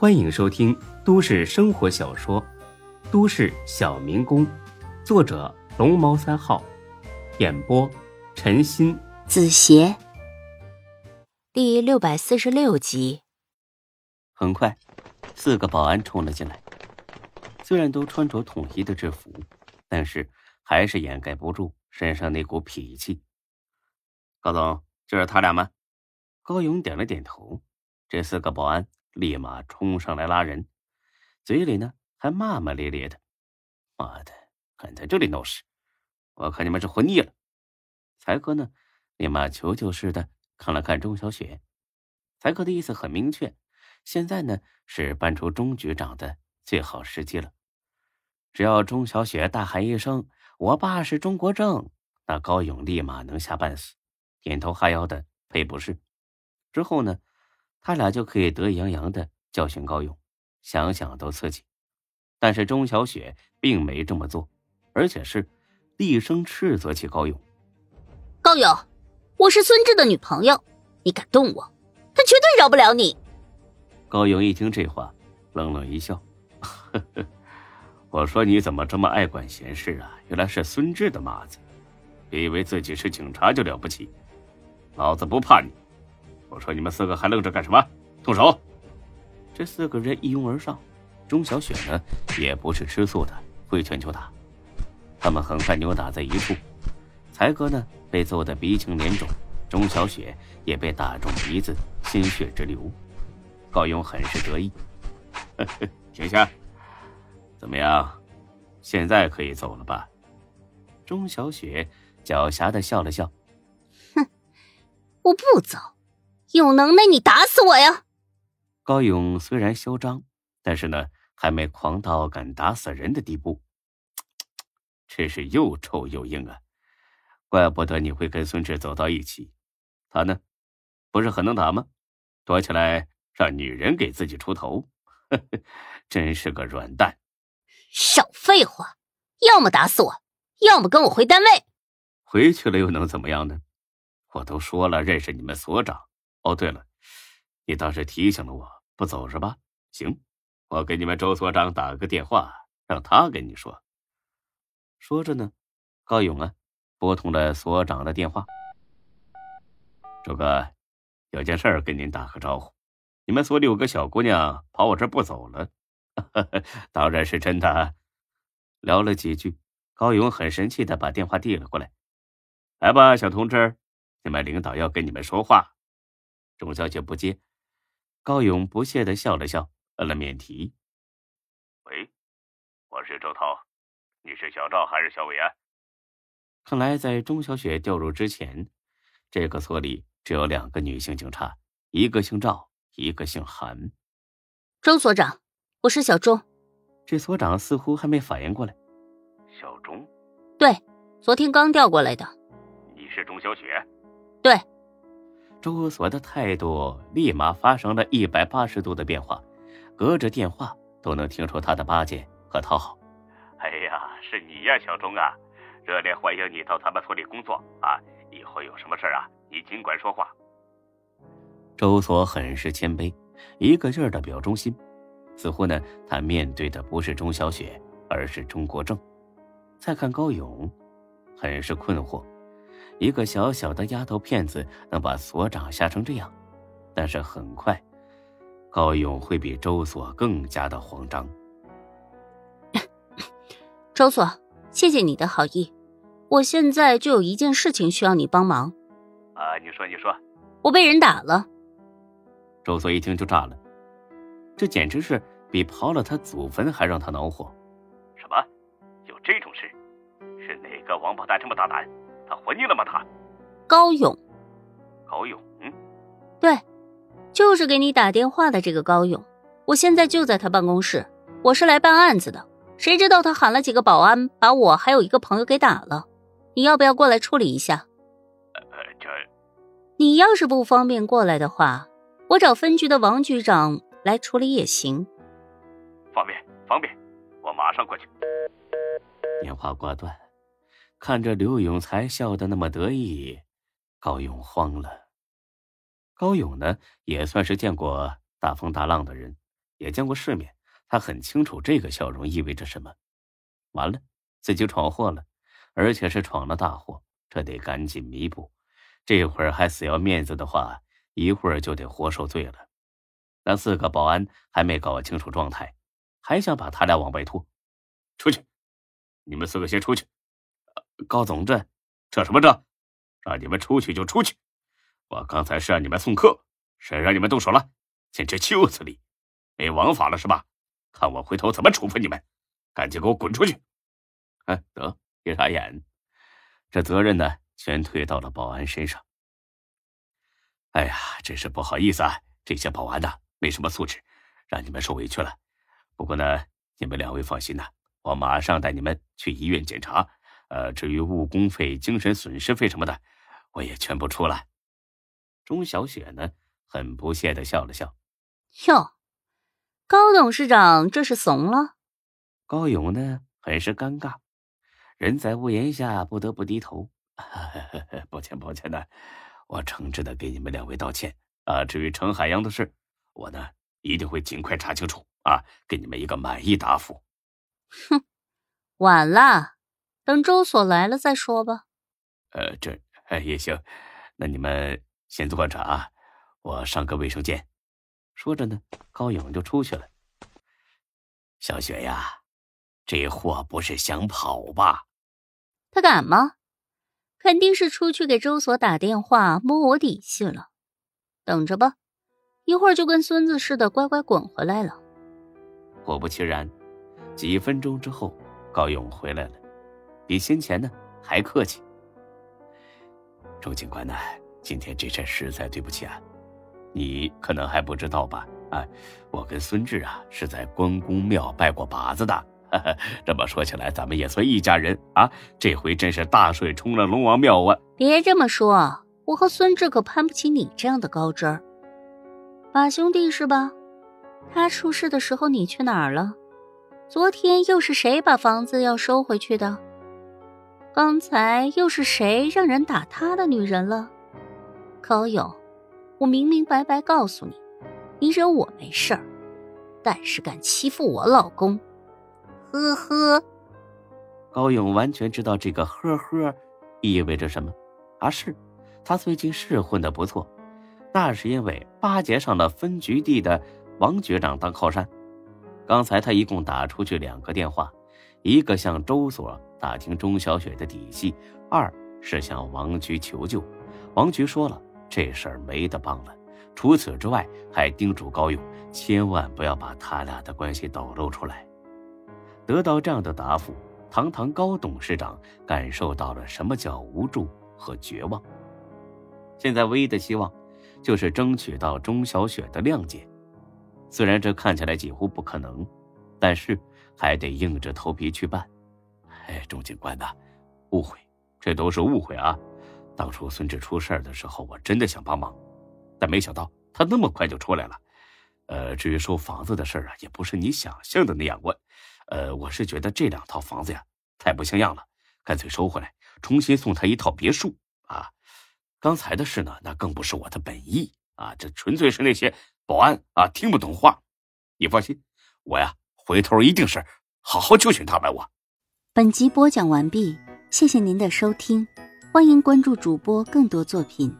欢迎收听都市生活小说《都市小民工》，作者龙猫三号，演播陈鑫、子邪，第六百四十六集。很快，四个保安冲了进来，虽然都穿着统一的制服，但是还是掩盖不住身上那股痞气。高总，就是他俩吗？高勇点了点头。这四个保安立马冲上来拉人，嘴里呢还骂骂咧咧的：“妈的，敢在这里闹事！我看你们是活腻了。”才哥呢，立马求救似的看了看钟小雪。才哥的意思很明确，现在呢是搬出钟局长的最好时机了。只要钟小雪大喊一声“我爸是钟国正”，那高勇立马能吓半死，点头哈腰的赔不是。之后呢？他俩就可以得意洋洋的教训高勇，想想都刺激。但是钟小雪并没这么做，而且是厉声斥责起高勇：“高勇，我是孙志的女朋友，你敢动我，他绝对饶不了你。”高勇一听这话，冷冷一笑：“呵呵，我说你怎么这么爱管闲事啊？原来是孙志的妈子，别以为自己是警察就了不起，老子不怕你。”我说你们四个还愣着干什么？动手！这四个人一拥而上，钟小雪呢也不是吃素的，挥拳就打。他们很快扭打在一处，才哥呢被揍得鼻青脸肿，钟小雪也被打中鼻子，鲜血直流。高勇很是得意，停下！怎么样？现在可以走了吧？钟小雪狡黠的笑了笑，哼，我不走。有能耐你打死我呀！高勇虽然嚣张，但是呢，还没狂到敢打死人的地步。真是又臭又硬啊！怪不得你会跟孙志走到一起。他呢，不是很能打吗？躲起来让女人给自己出头，呵 呵真是个软蛋！少废话，要么打死我，要么跟我回单位。回去了又能怎么样呢？我都说了，认识你们所长。哦，对了，你倒是提醒了我，不走是吧？行，我给你们周所长打个电话，让他跟你说。说着呢，高勇啊，拨通了所长的电话。周哥，有件事儿跟您打个招呼。你们所里有个小姑娘跑我这儿不走了，当然是真的。聊了几句，高勇很神气的把电话递了过来。来吧，小同志，你们领导要跟你们说话。钟小姐不接，高勇不屑的笑了笑，摁了免提。喂，我是周涛，你是小赵还是小伟啊？看来在钟小雪调入之前，这个所里只有两个女性警察，一个姓赵，一个姓韩。周所长，我是小钟。这所长似乎还没反应过来。小钟？对，昨天刚调过来的。你是钟小雪？对。周所的态度立马发生了一百八十度的变化，隔着电话都能听出他的巴结和讨好。哎呀，是你呀，小钟啊！热烈欢迎你到咱们所里工作啊！以后有什么事啊，你尽管说话。周所很是谦卑，一个劲儿的表忠心，似乎呢，他面对的不是钟小雪，而是钟国正。再看高勇，很是困惑。一个小小的丫头片子能把所长吓成这样，但是很快，高勇会比周所更加的慌张。周所，谢谢你的好意，我现在就有一件事情需要你帮忙。啊，你说，你说，我被人打了。周所一听就炸了，这简直是比刨了他祖坟还让他恼火。什么？有这种事？是哪个王八蛋这么大胆？他活腻了吗？他，高勇，高勇，嗯，对，就是给你打电话的这个高勇。我现在就在他办公室，我是来办案子的。谁知道他喊了几个保安，把我还有一个朋友给打了。你要不要过来处理一下？呃，这，你要是不方便过来的话，我找分局的王局长来处理也行。方便，方便，我马上过去。电话挂断。看着刘永才笑得那么得意，高勇慌了。高勇呢，也算是见过大风大浪的人，也见过世面，他很清楚这个笑容意味着什么。完了，自己闯祸了，而且是闯了大祸，这得赶紧弥补。这会儿还死要面子的话，一会儿就得活受罪了。那四个保安还没搞清楚状态，还想把他俩往外拖。出去！你们四个先出去。高总，这这什么这？让你们出去就出去。我刚才是让你们送客，谁让你们动手了？简直岂有此理！没王法了是吧？看我回头怎么处分你们！赶紧给我滚出去！哎，得别傻眼，这责任呢，全推到了保安身上。哎呀，真是不好意思啊，这些保安呐，没什么素质，让你们受委屈了。不过呢，你们两位放心呐，我马上带你们去医院检查。呃，至于误工费、精神损失费什么的，我也全部出了。钟小雪呢，很不屑的笑了笑。哟，高董事长这是怂了？高勇呢，很是尴尬，人在屋檐下，不得不低头。抱歉，抱歉的，我诚挚的给你们两位道歉啊。至于程海洋的事，我呢一定会尽快查清楚啊，给你们一个满意答复。哼，晚了。等周所来了再说吧。呃，这也行。那你们先做观察啊，我上个卫生间。说着呢，高勇就出去了。小雪呀，这货不是想跑吧？他敢吗？肯定是出去给周所打电话摸我底细了。等着吧，一会儿就跟孙子似的乖乖滚回来了。果不其然，几分钟之后，高勇回来了。比先前呢还客气，周警官呢，今天这事实在对不起啊，你可能还不知道吧？啊，我跟孙志啊是在关公庙拜过把子的，这么说起来，咱们也算一家人啊。这回真是大水冲了龙王庙啊！别这么说，我和孙志可攀不起你这样的高枝儿。把兄弟是吧？他出事的时候你去哪儿了？昨天又是谁把房子要收回去的？刚才又是谁让人打他的女人了？高勇，我明明白白告诉你，你惹我没事儿，但是敢欺负我老公，呵呵。高勇完全知道这个“呵呵”意味着什么。啊，是，他最近是混得不错，那是因为巴结上了分局地的王局长当靠山。刚才他一共打出去两个电话，一个向周所。打听钟小雪的底细，二是向王局求救。王局说了，这事儿没得帮了。除此之外，还叮嘱高勇千万不要把他俩的关系抖露出来。得到这样的答复，堂堂高董事长感受到了什么叫无助和绝望。现在唯一的希望，就是争取到钟小雪的谅解。虽然这看起来几乎不可能，但是还得硬着头皮去办。哎，钟警官呐，误会，这都是误会啊！当初孙志出事的时候，我真的想帮忙，但没想到他那么快就出来了。呃，至于收房子的事啊，也不是你想象的那样。我，呃，我是觉得这两套房子呀，太不像样了，干脆收回来，重新送他一套别墅啊。刚才的事呢，那更不是我的本意啊，这纯粹是那些保安啊听不懂话。你放心，我呀，回头一定是好好教训他们。我。本集播讲完毕，谢谢您的收听，欢迎关注主播更多作品。